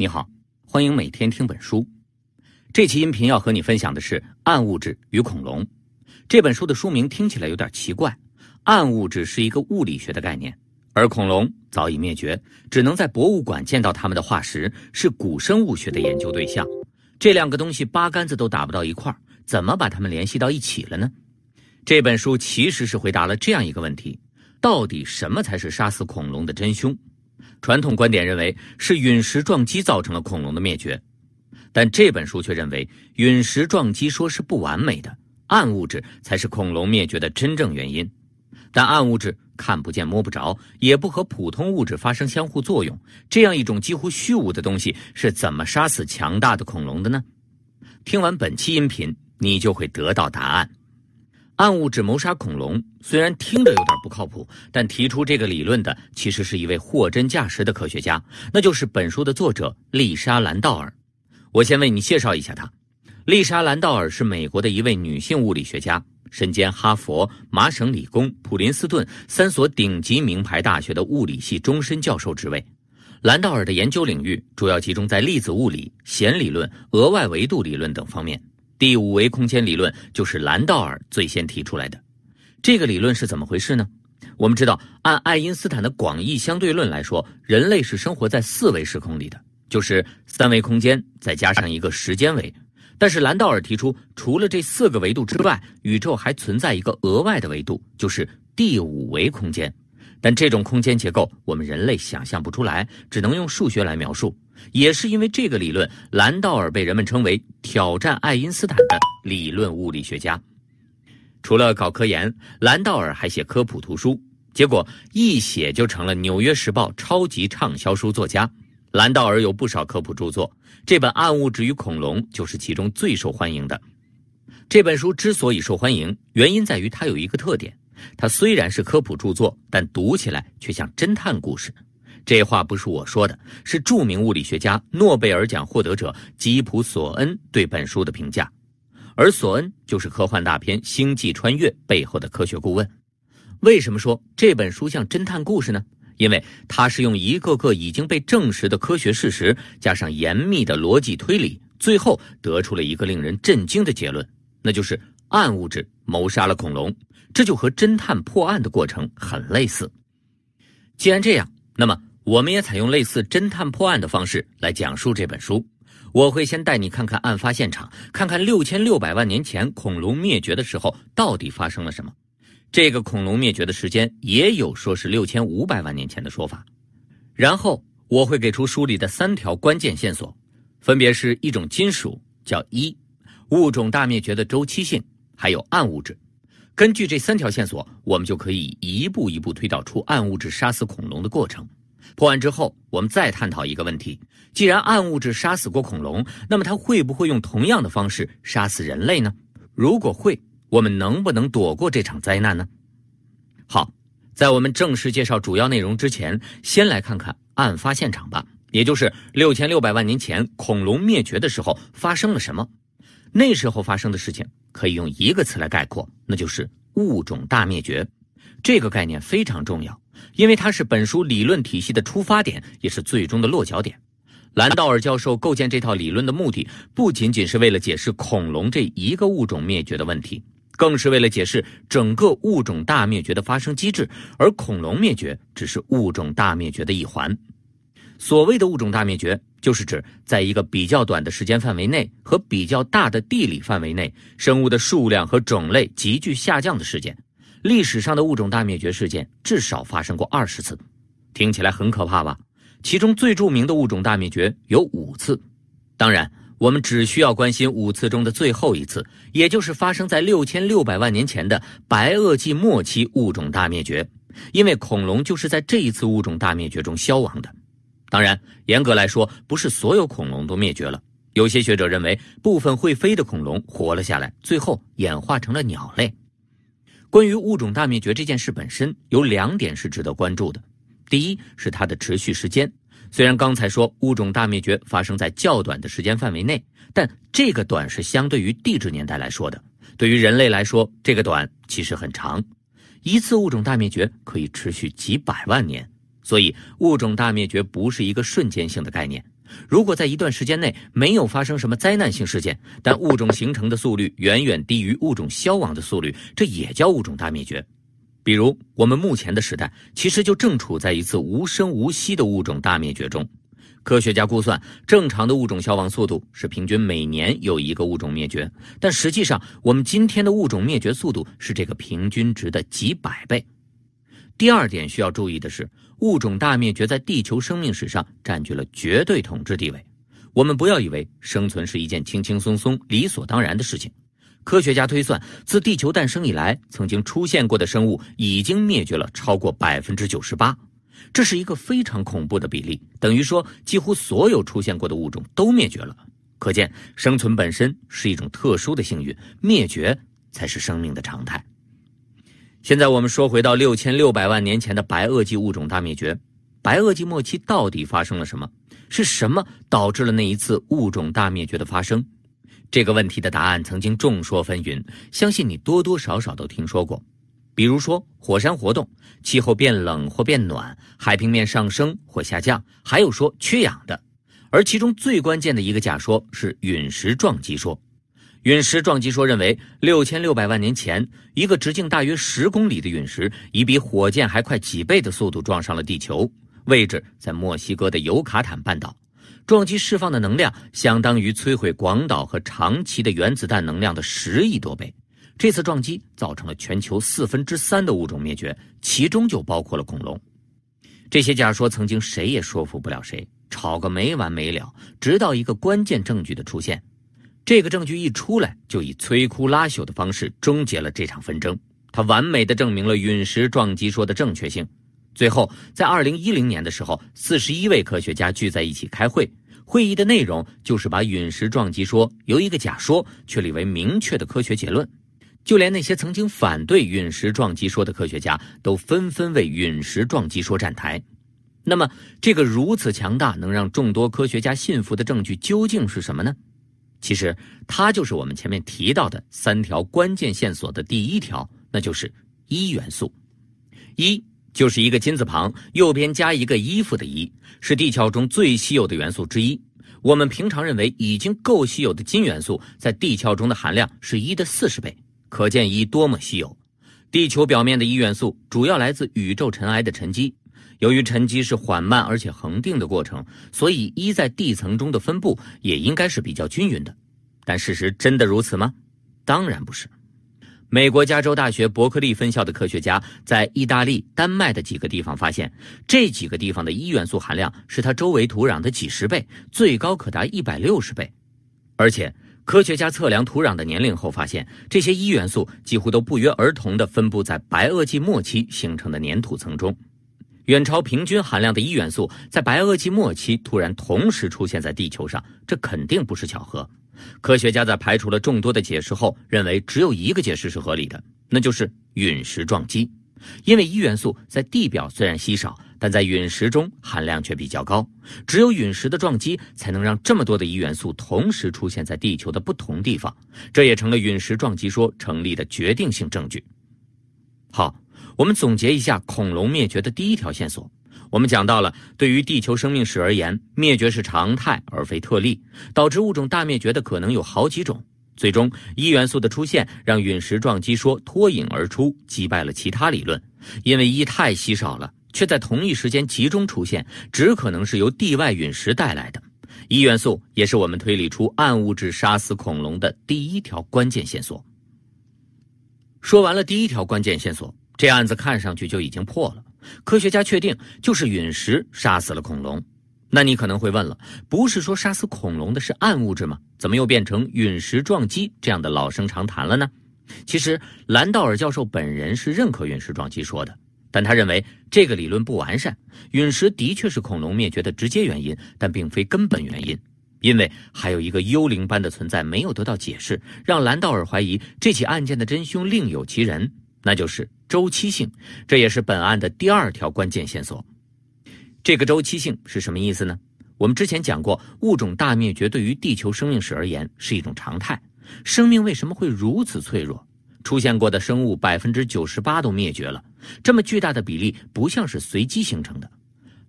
你好，欢迎每天听本书。这期音频要和你分享的是《暗物质与恐龙》这本书的书名听起来有点奇怪。暗物质是一个物理学的概念，而恐龙早已灭绝，只能在博物馆见到它们的化石，是古生物学的研究对象。这两个东西八竿子都打不到一块儿，怎么把它们联系到一起了呢？这本书其实是回答了这样一个问题：到底什么才是杀死恐龙的真凶？传统观点认为是陨石撞击造成了恐龙的灭绝，但这本书却认为陨石撞击说是不完美的，暗物质才是恐龙灭绝的真正原因。但暗物质看不见摸不着，也不和普通物质发生相互作用，这样一种几乎虚无的东西是怎么杀死强大的恐龙的呢？听完本期音频，你就会得到答案。暗物质谋杀恐龙虽然听着有点不靠谱，但提出这个理论的其实是一位货真价实的科学家，那就是本书的作者丽莎·兰道尔。我先为你介绍一下她。丽莎·兰道尔是美国的一位女性物理学家，身兼哈佛、麻省理工、普林斯顿三所顶级名牌大学的物理系终身教授职位。兰道尔的研究领域主要集中在粒子物理、弦理论、额外维度理论等方面。第五维空间理论就是兰道尔最先提出来的。这个理论是怎么回事呢？我们知道，按爱因斯坦的广义相对论来说，人类是生活在四维时空里的，就是三维空间再加上一个时间维。但是兰道尔提出，除了这四个维度之外，宇宙还存在一个额外的维度，就是第五维空间。但这种空间结构，我们人类想象不出来，只能用数学来描述。也是因为这个理论，兰道尔被人们称为挑战爱因斯坦的理论物理学家。除了搞科研，兰道尔还写科普图书，结果一写就成了《纽约时报》超级畅销书作家。兰道尔有不少科普著作，这本《暗物质与恐龙》就是其中最受欢迎的。这本书之所以受欢迎，原因在于它有一个特点：它虽然是科普著作，但读起来却像侦探故事。这话不是我说的，是著名物理学家、诺贝尔奖获得者吉普·索恩对本书的评价。而索恩就是科幻大片《星际穿越》背后的科学顾问。为什么说这本书像侦探故事呢？因为它是用一个个已经被证实的科学事实，加上严密的逻辑推理，最后得出了一个令人震惊的结论，那就是暗物质谋杀了恐龙。这就和侦探破案的过程很类似。既然这样，那么。我们也采用类似侦探破案的方式来讲述这本书。我会先带你看看案发现场，看看六千六百万年前恐龙灭绝的时候到底发生了什么。这个恐龙灭绝的时间也有说是六千五百万年前的说法。然后我会给出书里的三条关键线索，分别是一种金属叫一，物种大灭绝的周期性，还有暗物质。根据这三条线索，我们就可以一步一步推导出暗物质杀死恐龙的过程。破案之后，我们再探讨一个问题：既然暗物质杀死过恐龙，那么它会不会用同样的方式杀死人类呢？如果会，我们能不能躲过这场灾难呢？好，在我们正式介绍主要内容之前，先来看看案发现场吧，也就是六千六百万年前恐龙灭绝的时候发生了什么。那时候发生的事情可以用一个词来概括，那就是物种大灭绝。这个概念非常重要。因为它是本书理论体系的出发点，也是最终的落脚点。兰道尔教授构建这套理论的目的，不仅仅是为了解释恐龙这一个物种灭绝的问题，更是为了解释整个物种大灭绝的发生机制。而恐龙灭绝只是物种大灭绝的一环。所谓的物种大灭绝，就是指在一个比较短的时间范围内和比较大的地理范围内，生物的数量和种类急剧下降的事件。历史上的物种大灭绝事件至少发生过二十次，听起来很可怕吧？其中最著名的物种大灭绝有五次。当然，我们只需要关心五次中的最后一次，也就是发生在六千六百万年前的白垩纪末期物种大灭绝，因为恐龙就是在这一次物种大灭绝中消亡的。当然，严格来说，不是所有恐龙都灭绝了。有些学者认为，部分会飞的恐龙活了下来，最后演化成了鸟类。关于物种大灭绝这件事本身，有两点是值得关注的。第一是它的持续时间，虽然刚才说物种大灭绝发生在较短的时间范围内，但这个短是相对于地质年代来说的。对于人类来说，这个短其实很长。一次物种大灭绝可以持续几百万年，所以物种大灭绝不是一个瞬间性的概念，如果在一段时间内没有发生什么灾难性事件，但物种形成的速率远远低于物种消亡的速率，这也叫物种大灭绝。比如，我们目前的时代其实就正处在一次无声无息的物种大灭绝中。科学家估算，正常的物种消亡速度是平均每年有一个物种灭绝，但实际上，我们今天的物种灭绝速度是这个平均值的几百倍。第二点需要注意的是，物种大灭绝在地球生命史上占据了绝对统治地位。我们不要以为生存是一件轻轻松松、理所当然的事情。科学家推算，自地球诞生以来，曾经出现过的生物已经灭绝了超过百分之九十八。这是一个非常恐怖的比例，等于说几乎所有出现过的物种都灭绝了。可见，生存本身是一种特殊的幸运，灭绝才是生命的常态。现在我们说回到六千六百万年前的白垩纪物种大灭绝，白垩纪末期到底发生了什么？是什么导致了那一次物种大灭绝的发生？这个问题的答案曾经众说纷纭，相信你多多少少都听说过。比如说，火山活动、气候变冷或变暖、海平面上升或下降，还有说缺氧的。而其中最关键的一个假说是陨石撞击说。陨石撞击说认为，六千六百万年前，一个直径大约十公里的陨石以比火箭还快几倍的速度撞上了地球，位置在墨西哥的尤卡坦半岛。撞击释放的能量相当于摧毁广岛和长崎的原子弹能量的十亿多倍。这次撞击造成了全球四分之三的物种灭绝，其中就包括了恐龙。这些假说曾经谁也说服不了谁，吵个没完没了。直到一个关键证据的出现，这个证据一出来，就以摧枯拉朽的方式终结了这场纷争。它完美的证明了陨石撞击说的正确性。最后，在二零一零年的时候，四十一位科学家聚在一起开会，会议的内容就是把陨石撞击说由一个假说确立为明确的科学结论。就连那些曾经反对陨石撞击说的科学家，都纷纷为陨石撞击说站台。那么，这个如此强大、能让众多科学家信服的证据究竟是什么呢？其实，它就是我们前面提到的三条关键线索的第一条，那就是一元素。一就是一个金字旁，右边加一个衣服的一，是地壳中最稀有的元素之一。我们平常认为已经够稀有的金元素，在地壳中的含量是一的四十倍。可见一多么稀有。地球表面的一元素主要来自宇宙尘埃的沉积。由于沉积是缓慢而且恒定的过程，所以一在地层中的分布也应该是比较均匀的。但事实真的如此吗？当然不是。美国加州大学伯克利分校的科学家在意大利、丹麦的几个地方发现，这几个地方的一元素含量是它周围土壤的几十倍，最高可达一百六十倍，而且。科学家测量土壤的年龄后发现，这些一元素几乎都不约而同地分布在白垩纪末期形成的粘土层中，远超平均含量的一元素在白垩纪末期突然同时出现在地球上，这肯定不是巧合。科学家在排除了众多的解释后，认为只有一个解释是合理的，那就是陨石撞击。因为一元素在地表虽然稀少，但在陨石中含量却比较高。只有陨石的撞击才能让这么多的一元素同时出现在地球的不同地方，这也成了陨石撞击说成立的决定性证据。好，我们总结一下恐龙灭绝的第一条线索。我们讲到了，对于地球生命史而言，灭绝是常态而非特例，导致物种大灭绝的可能有好几种。最终，一元素的出现让陨石撞击说脱颖而出，击败了其他理论。因为一太稀少了，却在同一时间集中出现，只可能是由地外陨石带来的。一元素也是我们推理出暗物质杀死恐龙的第一条关键线索。说完了第一条关键线索，这案子看上去就已经破了。科学家确定就是陨石杀死了恐龙。那你可能会问了，不是说杀死恐龙的是暗物质吗？怎么又变成陨石撞击这样的老生常谈了呢？其实兰道尔教授本人是认可陨石撞击说的，但他认为这个理论不完善。陨石的确是恐龙灭绝的直接原因，但并非根本原因，因为还有一个幽灵般的存在没有得到解释，让兰道尔怀疑这起案件的真凶另有其人，那就是周期性。这也是本案的第二条关键线索。这个周期性是什么意思呢？我们之前讲过，物种大灭绝对于地球生命史而言是一种常态。生命为什么会如此脆弱？出现过的生物百分之九十八都灭绝了，这么巨大的比例不像是随机形成的。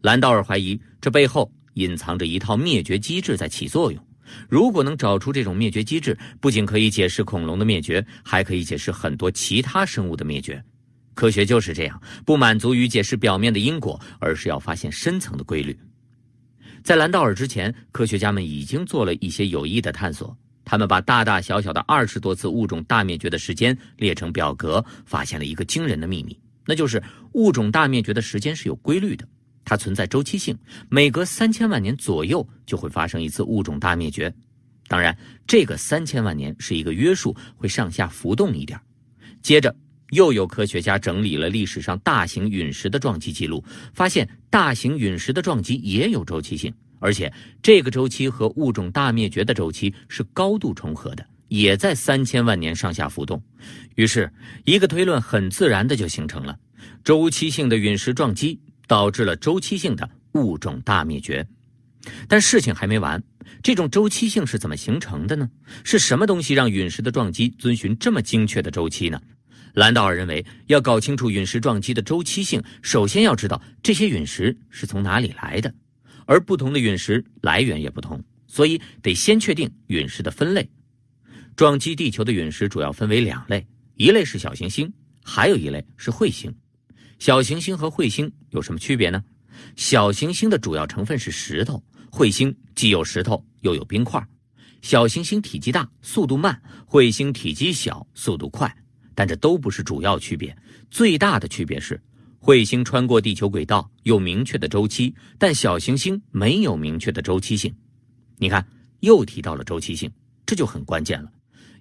兰道尔怀疑，这背后隐藏着一套灭绝机制在起作用。如果能找出这种灭绝机制，不仅可以解释恐龙的灭绝，还可以解释很多其他生物的灭绝。科学就是这样，不满足于解释表面的因果，而是要发现深层的规律。在兰道尔之前，科学家们已经做了一些有益的探索。他们把大大小小的二十多次物种大灭绝的时间列成表格，发现了一个惊人的秘密，那就是物种大灭绝的时间是有规律的。它存在周期性，每隔三千万年左右就会发生一次物种大灭绝。当然，这个三千万年是一个约束，会上下浮动一点。接着，又有科学家整理了历史上大型陨石的撞击记录，发现大型陨石的撞击也有周期性，而且这个周期和物种大灭绝的周期是高度重合的，也在三千万年上下浮动。于是，一个推论很自然的就形成了：周期性的陨石撞击。导致了周期性的物种大灭绝，但事情还没完。这种周期性是怎么形成的呢？是什么东西让陨石的撞击遵循这么精确的周期呢？兰道尔认为，要搞清楚陨石撞击的周期性，首先要知道这些陨石是从哪里来的，而不同的陨石来源也不同，所以得先确定陨石的分类。撞击地球的陨石主要分为两类，一类是小行星，还有一类是彗星。小行星和彗星有什么区别呢？小行星的主要成分是石头，彗星既有石头又有冰块。小行星体积大，速度慢；彗星体积小，速度快。但这都不是主要区别，最大的区别是，彗星穿过地球轨道有明确的周期，但小行星没有明确的周期性。你看，又提到了周期性，这就很关键了。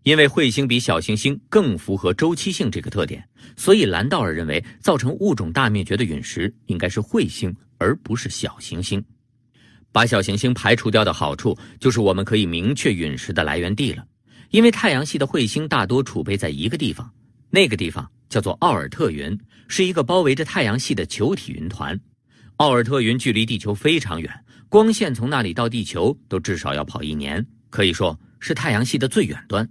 因为彗星比小行星更符合周期性这个特点，所以兰道尔认为造成物种大灭绝的陨石应该是彗星，而不是小行星。把小行星排除掉的好处就是我们可以明确陨石的来源地了。因为太阳系的彗星大多储备在一个地方，那个地方叫做奥尔特云，是一个包围着太阳系的球体云团。奥尔特云距离地球非常远，光线从那里到地球都至少要跑一年，可以说是太阳系的最远端。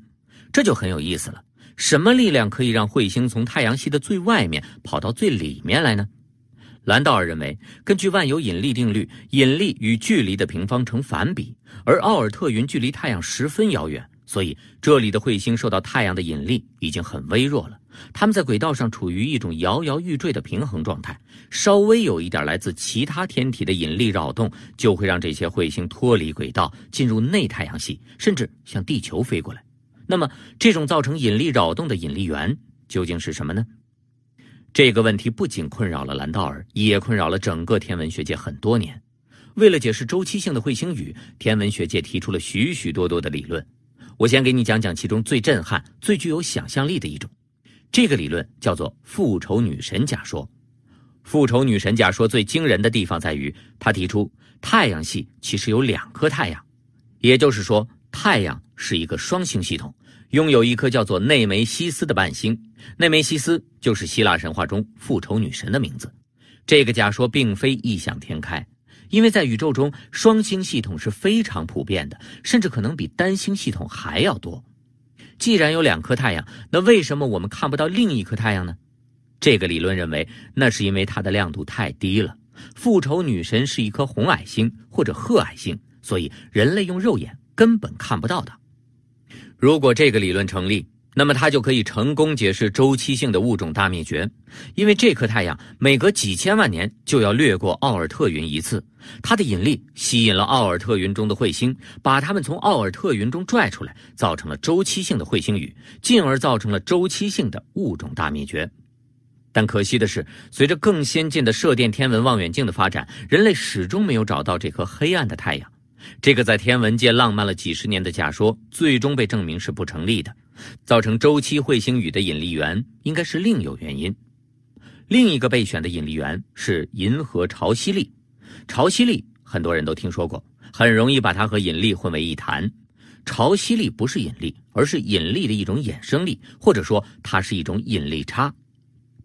这就很有意思了。什么力量可以让彗星从太阳系的最外面跑到最里面来呢？兰道尔认为，根据万有引力定律，引力与距离的平方成反比，而奥尔特云距离太阳十分遥远，所以这里的彗星受到太阳的引力已经很微弱了。它们在轨道上处于一种摇摇欲坠的平衡状态，稍微有一点来自其他天体的引力扰动，就会让这些彗星脱离轨道，进入内太阳系，甚至向地球飞过来。那么，这种造成引力扰动的引力源究竟是什么呢？这个问题不仅困扰了兰道尔，也困扰了整个天文学界很多年。为了解释周期性的彗星雨，天文学界提出了许许多多的理论。我先给你讲讲其中最震撼、最具有想象力的一种。这个理论叫做复仇女神假说。复仇女神假说最惊人的地方在于，他提出太阳系其实有两颗太阳，也就是说。太阳是一个双星系统，拥有一颗叫做内梅西斯的伴星。内梅西斯就是希腊神话中复仇女神的名字。这个假说并非异想天开，因为在宇宙中，双星系统是非常普遍的，甚至可能比单星系统还要多。既然有两颗太阳，那为什么我们看不到另一颗太阳呢？这个理论认为，那是因为它的亮度太低了。复仇女神是一颗红矮星或者褐矮星，所以人类用肉眼。根本看不到的。如果这个理论成立，那么它就可以成功解释周期性的物种大灭绝。因为这颗太阳每隔几千万年就要掠过奥尔特云一次，它的引力吸引了奥尔特云中的彗星，把它们从奥尔特云中拽出来，造成了周期性的彗星雨，进而造成了周期性的物种大灭绝。但可惜的是，随着更先进的射电天文望远镜的发展，人类始终没有找到这颗黑暗的太阳。这个在天文界浪漫了几十年的假说，最终被证明是不成立的。造成周期彗星雨的引力源应该是另有原因。另一个备选的引力源是银河潮汐力。潮汐力很多人都听说过，很容易把它和引力混为一谈。潮汐力不是引力，而是引力的一种衍生力，或者说它是一种引力差。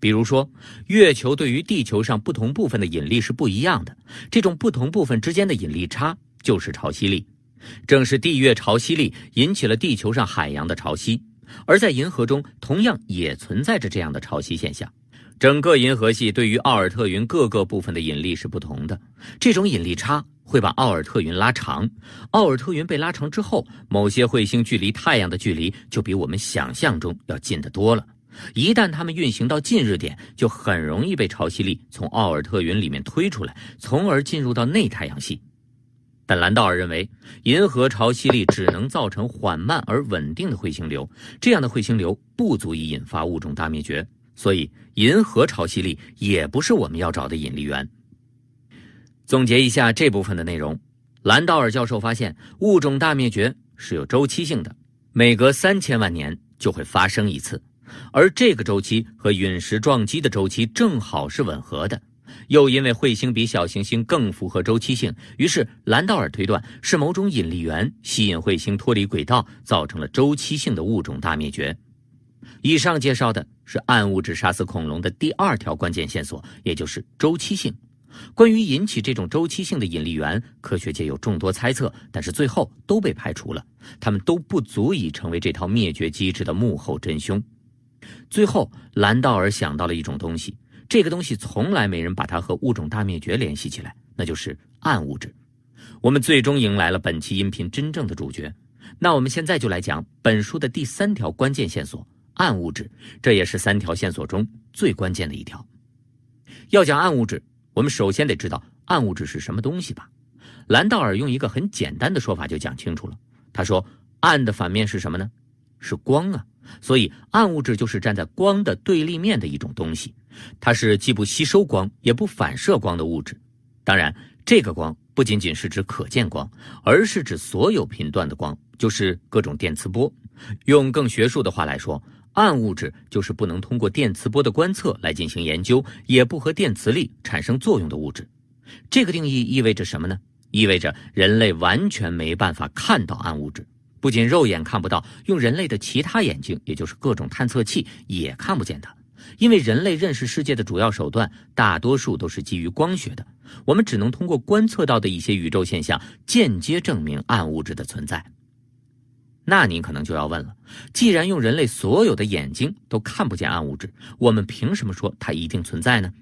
比如说，月球对于地球上不同部分的引力是不一样的，这种不同部分之间的引力差。就是潮汐力，正是地月潮汐力引起了地球上海洋的潮汐，而在银河中同样也存在着这样的潮汐现象。整个银河系对于奥尔特云各个部分的引力是不同的，这种引力差会把奥尔特云拉长，奥尔特云被拉长之后，某些彗星距离太阳的距离就比我们想象中要近得多了。一旦它们运行到近日点，就很容易被潮汐力从奥尔特云里面推出来，从而进入到内太阳系。但兰道尔认为，银河潮汐力只能造成缓慢而稳定的彗星流，这样的彗星流不足以引发物种大灭绝，所以银河潮汐力也不是我们要找的引力源。总结一下这部分的内容，兰道尔教授发现，物种大灭绝是有周期性的，每隔三千万年就会发生一次，而这个周期和陨石撞击的周期正好是吻合的。又因为彗星比小行星更符合周期性，于是兰道尔推断是某种引力源吸引彗星脱离轨道，造成了周期性的物种大灭绝。以上介绍的是暗物质杀死恐龙的第二条关键线索，也就是周期性。关于引起这种周期性的引力源，科学界有众多猜测，但是最后都被排除了。他们都不足以成为这套灭绝机制的幕后真凶。最后，兰道尔想到了一种东西。这个东西从来没人把它和物种大灭绝联系起来，那就是暗物质。我们最终迎来了本期音频真正的主角。那我们现在就来讲本书的第三条关键线索——暗物质。这也是三条线索中最关键的一条。要讲暗物质，我们首先得知道暗物质是什么东西吧。兰道尔用一个很简单的说法就讲清楚了。他说：“暗的反面是什么呢？是光啊。所以暗物质就是站在光的对立面的一种东西。”它是既不吸收光也不反射光的物质，当然，这个光不仅仅是指可见光，而是指所有频段的光，就是各种电磁波。用更学术的话来说，暗物质就是不能通过电磁波的观测来进行研究，也不和电磁力产生作用的物质。这个定义意味着什么呢？意味着人类完全没办法看到暗物质，不仅肉眼看不到，用人类的其他眼睛，也就是各种探测器，也看不见它。因为人类认识世界的主要手段，大多数都是基于光学的，我们只能通过观测到的一些宇宙现象，间接证明暗物质的存在。那您可能就要问了：既然用人类所有的眼睛都看不见暗物质，我们凭什么说它一定存在呢？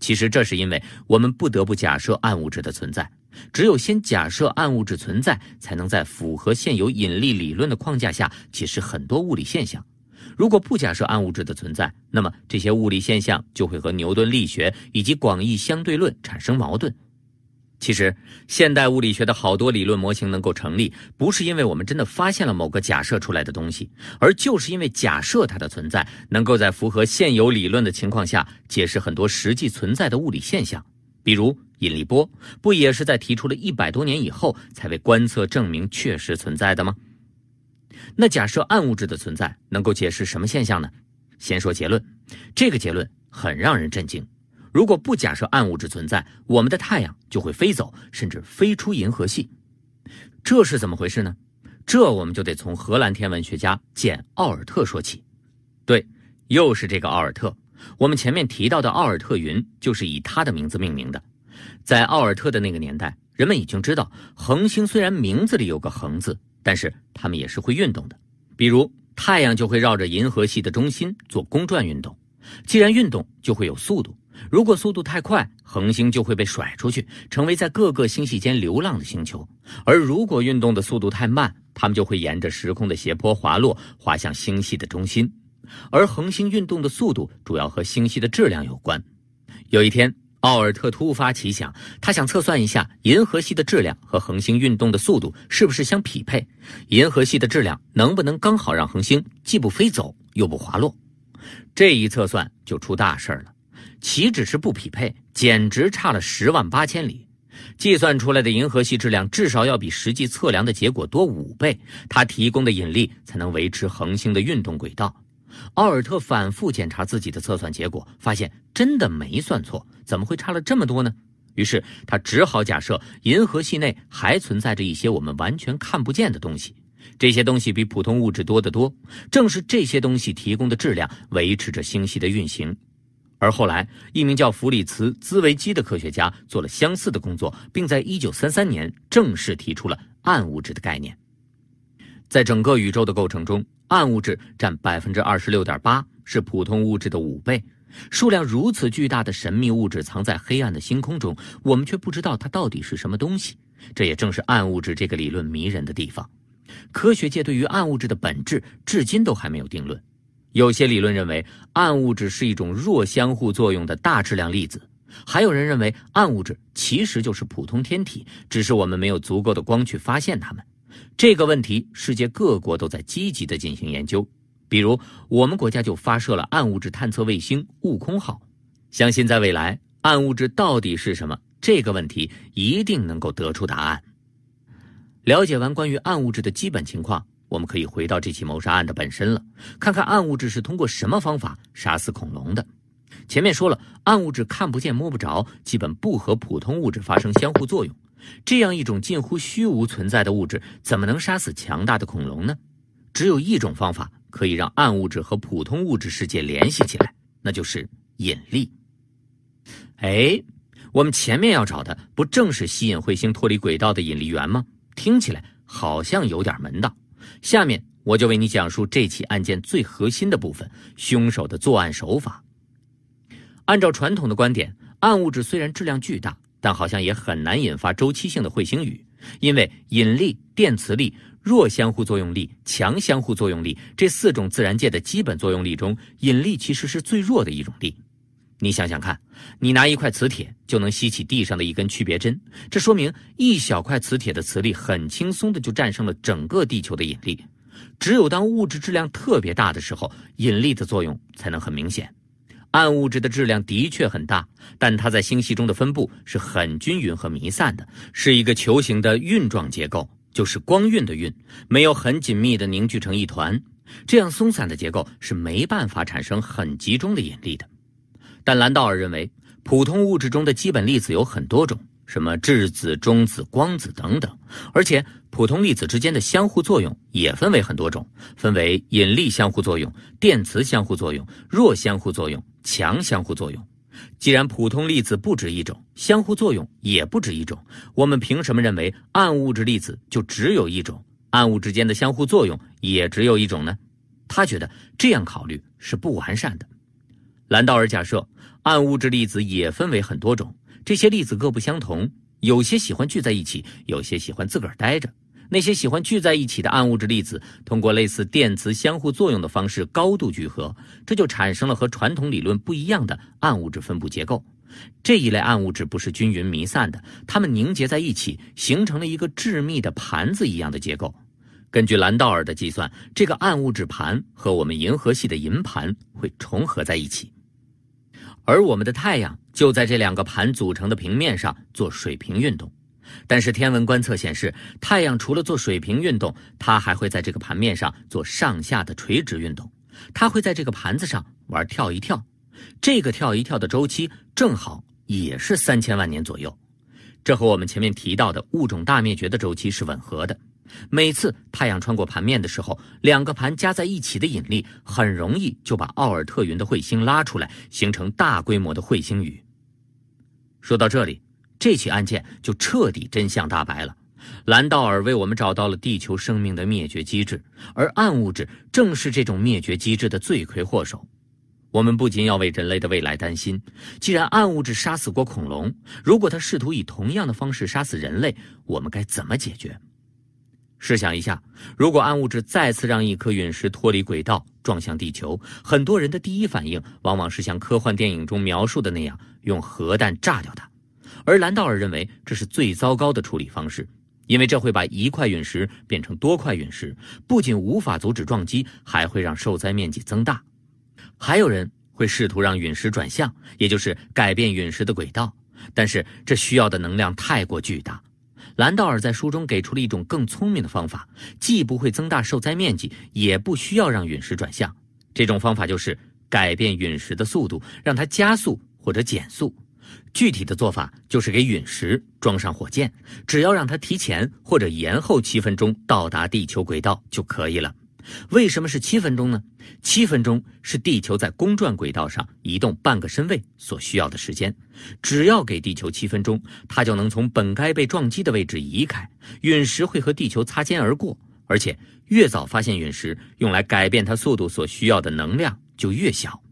其实这是因为我们不得不假设暗物质的存在，只有先假设暗物质存在，才能在符合现有引力理论的框架下解释很多物理现象。如果不假设暗物质的存在，那么这些物理现象就会和牛顿力学以及广义相对论产生矛盾。其实，现代物理学的好多理论模型能够成立，不是因为我们真的发现了某个假设出来的东西，而就是因为假设它的存在，能够在符合现有理论的情况下解释很多实际存在的物理现象。比如引力波，不也是在提出了一百多年以后才被观测证明确实存在的吗？那假设暗物质的存在能够解释什么现象呢？先说结论，这个结论很让人震惊。如果不假设暗物质存在，我们的太阳就会飞走，甚至飞出银河系。这是怎么回事呢？这我们就得从荷兰天文学家简·奥尔特说起。对，又是这个奥尔特。我们前面提到的奥尔特云就是以他的名字命名的。在奥尔特的那个年代，人们已经知道，恒星虽然名字里有个“恒”字。但是它们也是会运动的，比如太阳就会绕着银河系的中心做公转运动。既然运动，就会有速度。如果速度太快，恒星就会被甩出去，成为在各个星系间流浪的星球；而如果运动的速度太慢，它们就会沿着时空的斜坡滑落，滑向星系的中心。而恒星运动的速度主要和星系的质量有关。有一天。奥尔特突发奇想，他想测算一下银河系的质量和恒星运动的速度是不是相匹配，银河系的质量能不能刚好让恒星既不飞走又不滑落？这一测算就出大事了，岂止是不匹配，简直差了十万八千里。计算出来的银河系质量至少要比实际测量的结果多五倍，它提供的引力才能维持恒星的运动轨道。奥尔特反复检查自己的测算结果，发现真的没算错。怎么会差了这么多呢？于是他只好假设银河系内还存在着一些我们完全看不见的东西，这些东西比普通物质多得多。正是这些东西提供的质量维持着星系的运行。而后来，一名叫弗里茨·兹维基的科学家做了相似的工作，并在1933年正式提出了暗物质的概念。在整个宇宙的构成中，暗物质占百分之二十六点八，是普通物质的五倍。数量如此巨大的神秘物质藏在黑暗的星空中，我们却不知道它到底是什么东西。这也正是暗物质这个理论迷人的地方。科学界对于暗物质的本质至今都还没有定论。有些理论认为暗物质是一种弱相互作用的大质量粒子，还有人认为暗物质其实就是普通天体，只是我们没有足够的光去发现它们。这个问题，世界各国都在积极的进行研究。比如，我们国家就发射了暗物质探测卫星“悟空号”，相信在未来，暗物质到底是什么这个问题一定能够得出答案。了解完关于暗物质的基本情况，我们可以回到这起谋杀案的本身了，看看暗物质是通过什么方法杀死恐龙的。前面说了，暗物质看不见摸不着，基本不和普通物质发生相互作用。这样一种近乎虚无存在的物质，怎么能杀死强大的恐龙呢？只有一种方法可以让暗物质和普通物质世界联系起来，那就是引力。哎，我们前面要找的不正是吸引彗星脱离轨道的引力源吗？听起来好像有点门道。下面我就为你讲述这起案件最核心的部分——凶手的作案手法。按照传统的观点，暗物质虽然质量巨大。但好像也很难引发周期性的彗星雨，因为引力、电磁力、弱相互作用力、强相互作用力这四种自然界的基本作用力中，引力其实是最弱的一种力。你想想看，你拿一块磁铁就能吸起地上的一根区别针，这说明一小块磁铁的磁力很轻松的就战胜了整个地球的引力。只有当物质质量特别大的时候，引力的作用才能很明显。暗物质的质量的确很大，但它在星系中的分布是很均匀和弥散的，是一个球形的晕状结构，就是光晕的晕，没有很紧密的凝聚成一团。这样松散的结构是没办法产生很集中的引力的。但兰道尔认为，普通物质中的基本粒子有很多种。什么质子、中子、光子等等，而且普通粒子之间的相互作用也分为很多种，分为引力相互作用、电磁相互作用、弱相互作用、强相互作用。既然普通粒子不止一种，相互作用也不止一种，我们凭什么认为暗物质粒子就只有一种，暗物之间的相互作用也只有一种呢？他觉得这样考虑是不完善的。兰道尔假设，暗物质粒子也分为很多种。这些粒子各不相同，有些喜欢聚在一起，有些喜欢自个儿待着。那些喜欢聚在一起的暗物质粒子，通过类似电磁相互作用的方式高度聚合，这就产生了和传统理论不一样的暗物质分布结构。这一类暗物质不是均匀弥散的，它们凝结在一起，形成了一个致密的盘子一样的结构。根据兰道尔的计算，这个暗物质盘和我们银河系的银盘会重合在一起。而我们的太阳就在这两个盘组成的平面上做水平运动，但是天文观测显示，太阳除了做水平运动，它还会在这个盘面上做上下的垂直运动。它会在这个盘子上玩跳一跳，这个跳一跳的周期正好也是三千万年左右，这和我们前面提到的物种大灭绝的周期是吻合的。每次太阳穿过盘面的时候，两个盘加在一起的引力很容易就把奥尔特云的彗星拉出来，形成大规模的彗星雨。说到这里，这起案件就彻底真相大白了。兰道尔为我们找到了地球生命的灭绝机制，而暗物质正是这种灭绝机制的罪魁祸首。我们不仅要为人类的未来担心，既然暗物质杀死过恐龙，如果它试图以同样的方式杀死人类，我们该怎么解决？试想一下，如果暗物质再次让一颗陨石脱离轨道撞向地球，很多人的第一反应往往是像科幻电影中描述的那样，用核弹炸掉它。而兰道尔认为这是最糟糕的处理方式，因为这会把一块陨石变成多块陨石，不仅无法阻止撞击，还会让受灾面积增大。还有人会试图让陨石转向，也就是改变陨石的轨道，但是这需要的能量太过巨大。兰道尔在书中给出了一种更聪明的方法，既不会增大受灾面积，也不需要让陨石转向。这种方法就是改变陨石的速度，让它加速或者减速。具体的做法就是给陨石装上火箭，只要让它提前或者延后七分钟到达地球轨道就可以了。为什么是七分钟呢？七分钟是地球在公转轨道上移动半个身位所需要的时间。只要给地球七分钟，它就能从本该被撞击的位置移开，陨石会和地球擦肩而过。而且越早发现陨石，用来改变它速度所需要的能量就越小。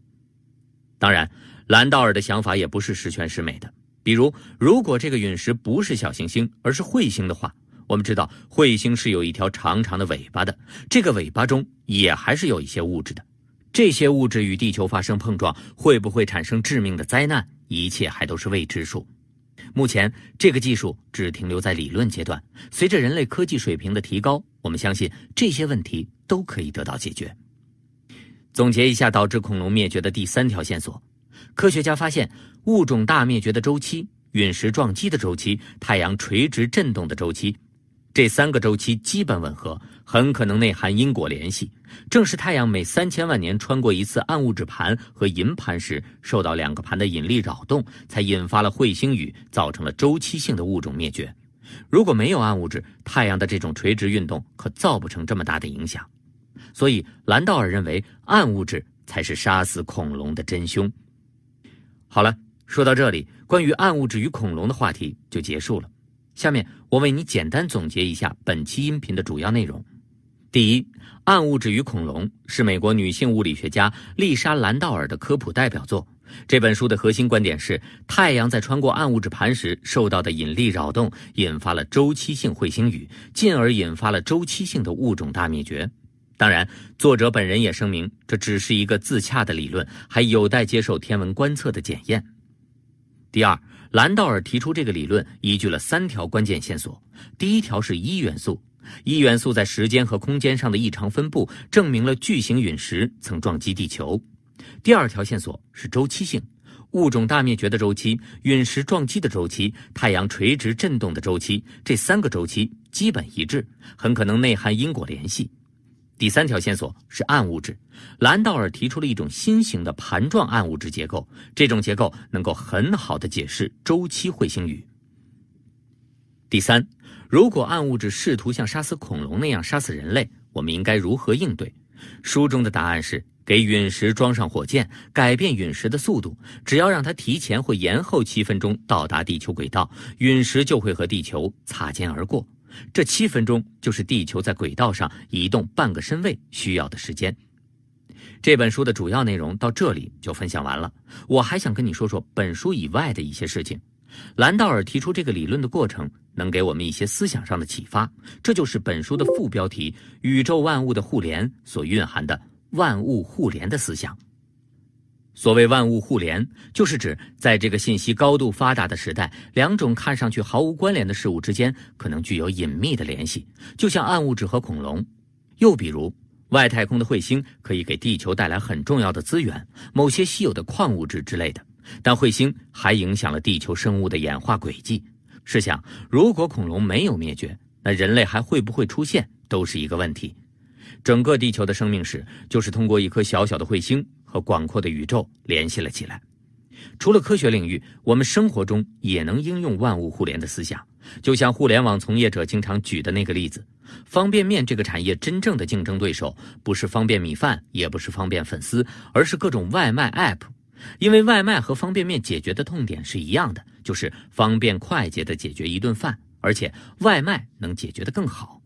当然，兰道尔的想法也不是十全十美的。比如，如果这个陨石不是小行星，而是彗星的话，我们知道彗星是有一条长长的尾巴的，这个尾巴中也还是有一些物质的。这些物质与地球发生碰撞，会不会产生致命的灾难？一切还都是未知数。目前，这个技术只停留在理论阶段。随着人类科技水平的提高，我们相信这些问题都可以得到解决。总结一下导致恐龙灭绝的第三条线索：科学家发现物种大灭绝的周期、陨石撞击的周期、太阳垂直振动的周期。这三个周期基本吻合，很可能内含因果联系。正是太阳每三千万年穿过一次暗物质盘和银盘时，受到两个盘的引力扰动，才引发了彗星雨，造成了周期性的物种灭绝。如果没有暗物质，太阳的这种垂直运动可造不成这么大的影响。所以，兰道尔认为暗物质才是杀死恐龙的真凶。好了，说到这里，关于暗物质与恐龙的话题就结束了。下面我为你简单总结一下本期音频的主要内容。第一，《暗物质与恐龙》是美国女性物理学家丽莎·兰道尔的科普代表作。这本书的核心观点是，太阳在穿过暗物质盘时受到的引力扰动，引发了周期性彗星雨，进而引发了周期性的物种大灭绝。当然，作者本人也声明，这只是一个自洽的理论，还有待接受天文观测的检验。第二。兰道尔提出这个理论，依据了三条关键线索。第一条是一元素，一元素在时间和空间上的异常分布，证明了巨型陨石曾撞击地球。第二条线索是周期性，物种大灭绝的周期、陨石撞击的周期、太阳垂直振动的周期，这三个周期基本一致，很可能内含因果联系。第三条线索是暗物质，兰道尔提出了一种新型的盘状暗物质结构，这种结构能够很好的解释周期彗星雨。第三，如果暗物质试图像杀死恐龙那样杀死人类，我们应该如何应对？书中的答案是给陨石装上火箭，改变陨石的速度，只要让它提前或延后七分钟到达地球轨道，陨石就会和地球擦肩而过。这七分钟就是地球在轨道上移动半个身位需要的时间。这本书的主要内容到这里就分享完了。我还想跟你说说本书以外的一些事情。兰道尔提出这个理论的过程，能给我们一些思想上的启发。这就是本书的副标题“宇宙万物的互联”所蕴含的万物互联的思想。所谓万物互联，就是指在这个信息高度发达的时代，两种看上去毫无关联的事物之间可能具有隐秘的联系，就像暗物质和恐龙。又比如，外太空的彗星可以给地球带来很重要的资源，某些稀有的矿物质之类的，但彗星还影响了地球生物的演化轨迹。试想，如果恐龙没有灭绝，那人类还会不会出现，都是一个问题。整个地球的生命史，就是通过一颗小小的彗星。和广阔的宇宙联系了起来。除了科学领域，我们生活中也能应用万物互联的思想。就像互联网从业者经常举的那个例子，方便面这个产业真正的竞争对手不是方便米饭，也不是方便粉丝，而是各种外卖 App。因为外卖和方便面解决的痛点是一样的，就是方便快捷的解决一顿饭，而且外卖能解决的更好。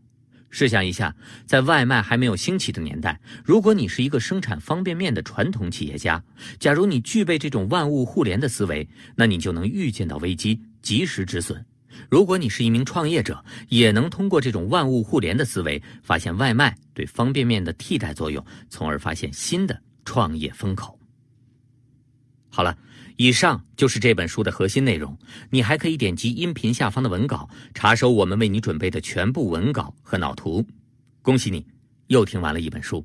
试想一下，在外卖还没有兴起的年代，如果你是一个生产方便面的传统企业家，假如你具备这种万物互联的思维，那你就能预见到危机，及时止损。如果你是一名创业者，也能通过这种万物互联的思维，发现外卖对方便面的替代作用，从而发现新的创业风口。好了。以上就是这本书的核心内容，你还可以点击音频下方的文稿，查收我们为你准备的全部文稿和脑图。恭喜你，又听完了一本书。